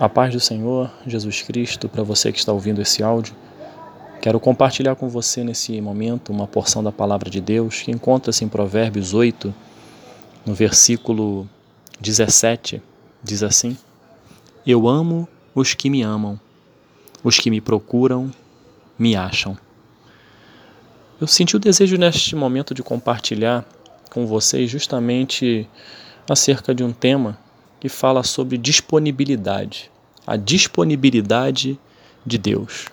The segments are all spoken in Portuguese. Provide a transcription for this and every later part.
A paz do Senhor Jesus Cristo para você que está ouvindo esse áudio. Quero compartilhar com você nesse momento uma porção da palavra de Deus que encontra-se em Provérbios 8, no versículo 17. Diz assim: Eu amo os que me amam, os que me procuram me acham. Eu senti o desejo neste momento de compartilhar com vocês justamente acerca de um tema que fala sobre disponibilidade, a disponibilidade de Deus.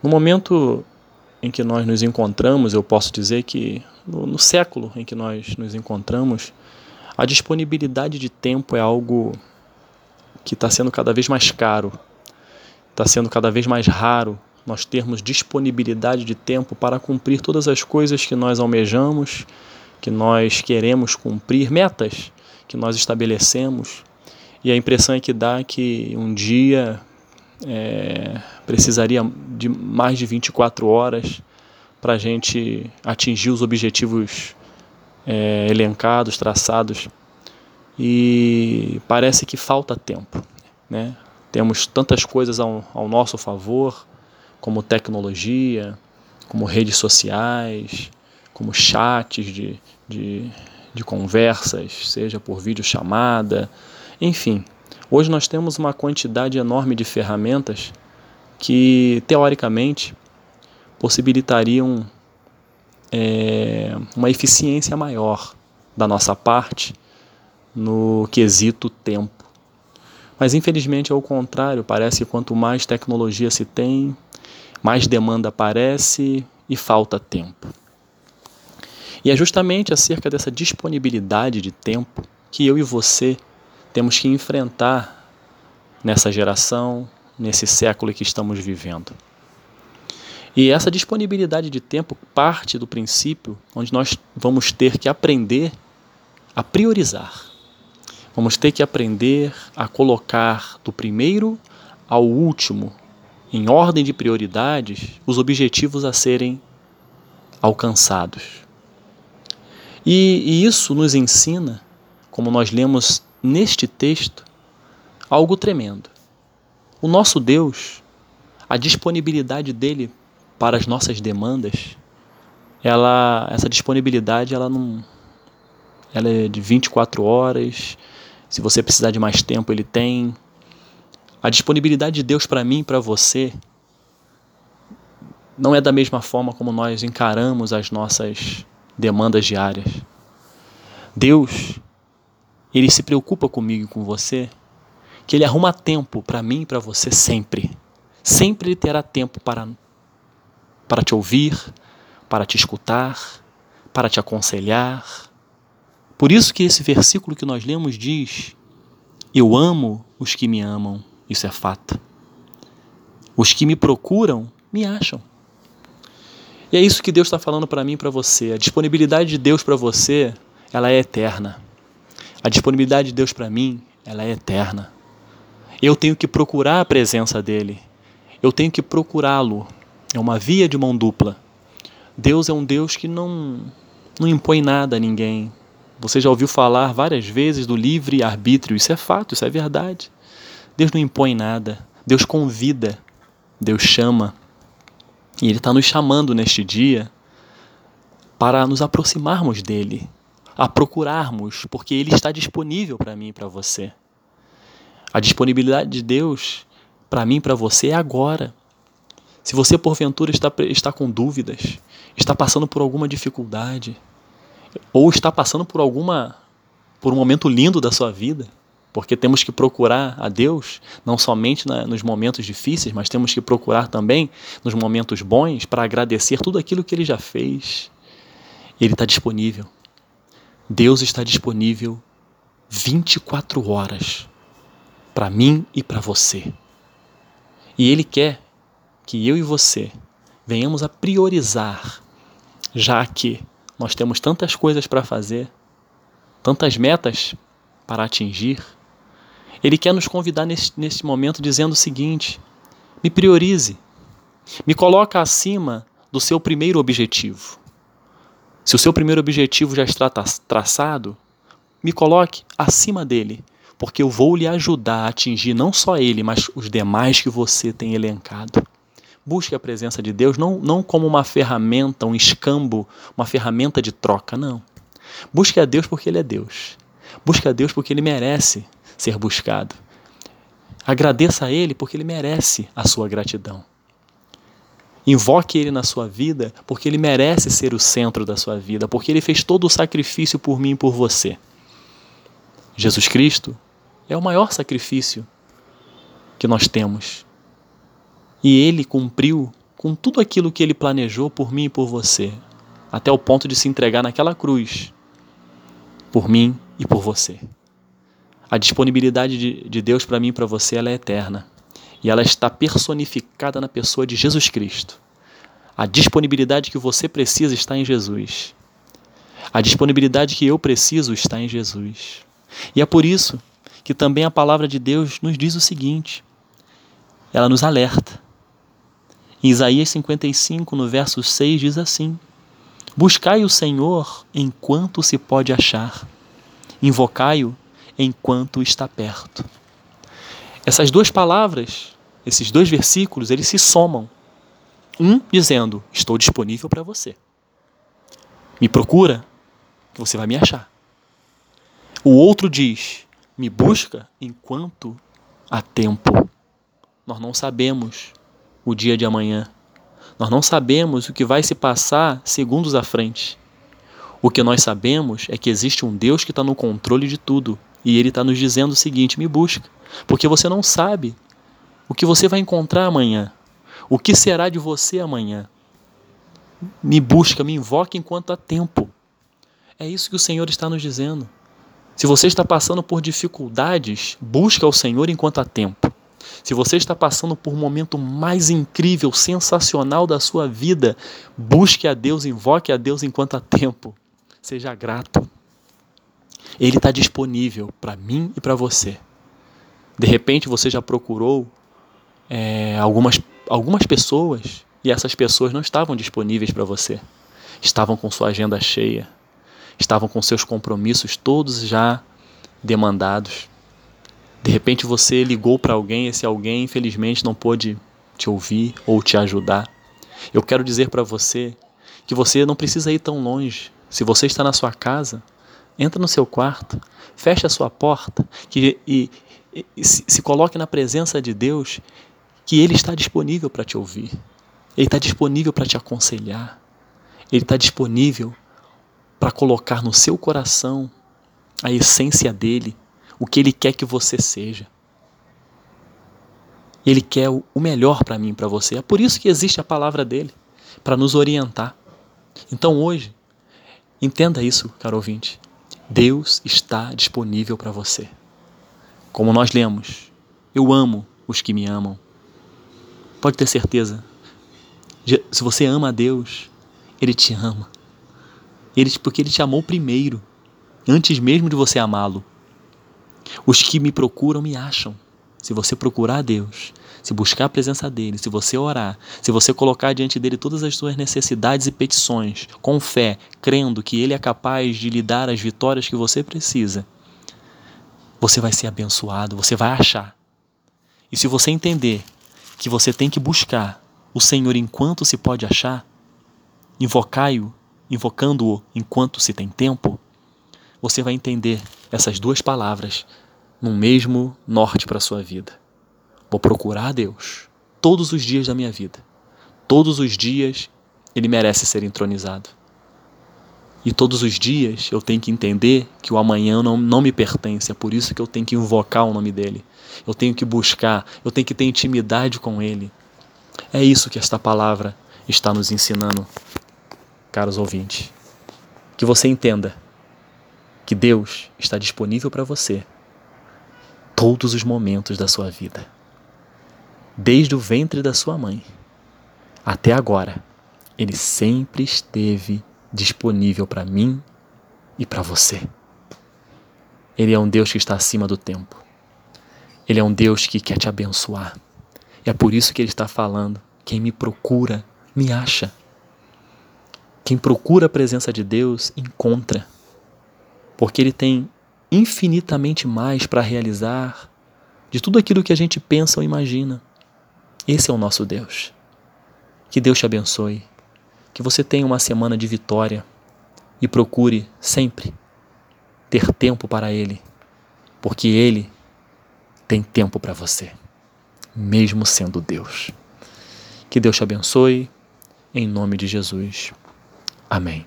No momento em que nós nos encontramos, eu posso dizer que no, no século em que nós nos encontramos, a disponibilidade de tempo é algo que está sendo cada vez mais caro, está sendo cada vez mais raro nós termos disponibilidade de tempo para cumprir todas as coisas que nós almejamos, que nós queremos cumprir, metas que nós estabelecemos. E a impressão é que dá que um dia é, precisaria de mais de 24 horas para a gente atingir os objetivos é, elencados, traçados. E parece que falta tempo. Né? Temos tantas coisas ao, ao nosso favor, como tecnologia, como redes sociais, como chats de, de, de conversas, seja por videochamada, enfim. Hoje nós temos uma quantidade enorme de ferramentas que, teoricamente, possibilitariam é, uma eficiência maior da nossa parte no quesito tempo. Mas infelizmente é o contrário, parece que quanto mais tecnologia se tem, mais demanda aparece e falta tempo. E é justamente acerca dessa disponibilidade de tempo que eu e você temos que enfrentar nessa geração, nesse século que estamos vivendo. E essa disponibilidade de tempo parte do princípio onde nós vamos ter que aprender a priorizar. Vamos ter que aprender a colocar do primeiro ao último, em ordem de prioridades, os objetivos a serem alcançados. E, e isso nos ensina, como nós lemos neste texto, algo tremendo. O nosso Deus, a disponibilidade dele para as nossas demandas, ela, essa disponibilidade ela não ela é de 24 horas. Se você precisar de mais tempo, ele tem. A disponibilidade de Deus para mim e para você não é da mesma forma como nós encaramos as nossas demandas diárias. Deus, ele se preocupa comigo e com você, que ele arruma tempo para mim e para você sempre. Sempre ele terá tempo para para te ouvir, para te escutar, para te aconselhar. Por isso que esse versículo que nós lemos diz: Eu amo os que me amam. Isso é fato. Os que me procuram me acham. E é isso que Deus está falando para mim e para você. A disponibilidade de Deus para você, ela é eterna. A disponibilidade de Deus para mim, ela é eterna. Eu tenho que procurar a presença dele. Eu tenho que procurá-lo. É uma via de mão dupla. Deus é um Deus que não, não impõe nada a ninguém. Você já ouviu falar várias vezes do livre arbítrio. Isso é fato, isso é verdade. Deus não impõe nada. Deus convida. Deus chama. E Ele está nos chamando neste dia para nos aproximarmos dele, a procurarmos, porque Ele está disponível para mim e para você. A disponibilidade de Deus para mim e para você é agora. Se você porventura está, está com dúvidas, está passando por alguma dificuldade, ou está passando por alguma por um momento lindo da sua vida, porque temos que procurar a Deus não somente na, nos momentos difíceis, mas temos que procurar também nos momentos bons para agradecer tudo aquilo que Ele já fez. Ele está disponível. Deus está disponível 24 horas para mim e para você. E Ele quer que eu e você venhamos a priorizar, já que nós temos tantas coisas para fazer, tantas metas para atingir, ele quer nos convidar nesse, nesse momento dizendo o seguinte: me priorize, me coloca acima do seu primeiro objetivo. Se o seu primeiro objetivo já está traçado, me coloque acima dele, porque eu vou lhe ajudar a atingir não só ele, mas os demais que você tem elencado. Busque a presença de Deus não, não como uma ferramenta, um escambo, uma ferramenta de troca, não. Busque a Deus porque Ele é Deus. Busque a Deus porque Ele merece ser buscado. Agradeça a Ele porque Ele merece a sua gratidão. Invoque Ele na sua vida porque Ele merece ser o centro da sua vida, porque Ele fez todo o sacrifício por mim e por você. Jesus Cristo é o maior sacrifício que nós temos. E Ele cumpriu com tudo aquilo que Ele planejou por mim e por você, até o ponto de se entregar naquela cruz, por mim e por você. A disponibilidade de, de Deus para mim e para você ela é eterna. E ela está personificada na pessoa de Jesus Cristo. A disponibilidade que você precisa está em Jesus. A disponibilidade que eu preciso está em Jesus. E é por isso que também a palavra de Deus nos diz o seguinte: ela nos alerta. Em Isaías 55, no verso 6, diz assim: Buscai o Senhor enquanto se pode achar, invocai-o enquanto está perto. Essas duas palavras, esses dois versículos, eles se somam. Um dizendo: Estou disponível para você. Me procura, você vai me achar. O outro diz: Me busca enquanto há tempo. Nós não sabemos o dia de amanhã. Nós não sabemos o que vai se passar segundos à frente. O que nós sabemos é que existe um Deus que está no controle de tudo e Ele está nos dizendo o seguinte: me busca, porque você não sabe o que você vai encontrar amanhã, o que será de você amanhã. Me busca, me invoca enquanto há tempo. É isso que o Senhor está nos dizendo. Se você está passando por dificuldades, busca o Senhor enquanto há tempo. Se você está passando por um momento mais incrível, sensacional da sua vida, busque a Deus, invoque a Deus enquanto há tempo. Seja grato. Ele está disponível para mim e para você. De repente você já procurou é, algumas, algumas pessoas e essas pessoas não estavam disponíveis para você. Estavam com sua agenda cheia, estavam com seus compromissos todos já demandados. De repente você ligou para alguém, esse alguém infelizmente não pôde te ouvir ou te ajudar. Eu quero dizer para você que você não precisa ir tão longe. Se você está na sua casa, entra no seu quarto, feche a sua porta que, e, e, se, se coloque na presença de Deus, que Ele está disponível para te ouvir. Ele está disponível para te aconselhar. Ele está disponível para colocar no seu coração a essência dele o que Ele quer que você seja. Ele quer o melhor para mim para você. É por isso que existe a palavra dele, para nos orientar. Então hoje, entenda isso, caro ouvinte. Deus está disponível para você. Como nós lemos, eu amo os que me amam. Pode ter certeza. Se você ama a Deus, Ele te ama. Ele, porque Ele te amou primeiro, antes mesmo de você amá-lo. Os que me procuram me acham. Se você procurar a Deus, se buscar a presença dele, se você orar, se você colocar diante dele todas as suas necessidades e petições, com fé, crendo que ele é capaz de lhe dar as vitórias que você precisa, você vai ser abençoado, você vai achar. E se você entender que você tem que buscar o Senhor enquanto se pode achar, invocai-o, invocando-o enquanto se tem tempo, você vai entender essas duas palavras no mesmo norte para a sua vida. Vou procurar a Deus todos os dias da minha vida. Todos os dias ele merece ser entronizado. E todos os dias eu tenho que entender que o amanhã não, não me pertence, é por isso que eu tenho que invocar o nome dele. Eu tenho que buscar, eu tenho que ter intimidade com ele. É isso que esta palavra está nos ensinando, caros ouvintes. Que você entenda que Deus está disponível para você todos os momentos da sua vida. Desde o ventre da sua mãe até agora, ele sempre esteve disponível para mim e para você. Ele é um Deus que está acima do tempo. Ele é um Deus que quer te abençoar. E é por isso que ele está falando: quem me procura, me acha. Quem procura a presença de Deus, encontra. Porque ele tem infinitamente mais para realizar de tudo aquilo que a gente pensa ou imagina. Esse é o nosso Deus. Que Deus te abençoe. Que você tenha uma semana de vitória e procure sempre ter tempo para Ele, porque Ele tem tempo para você, mesmo sendo Deus. Que Deus te abençoe, em nome de Jesus. Amém.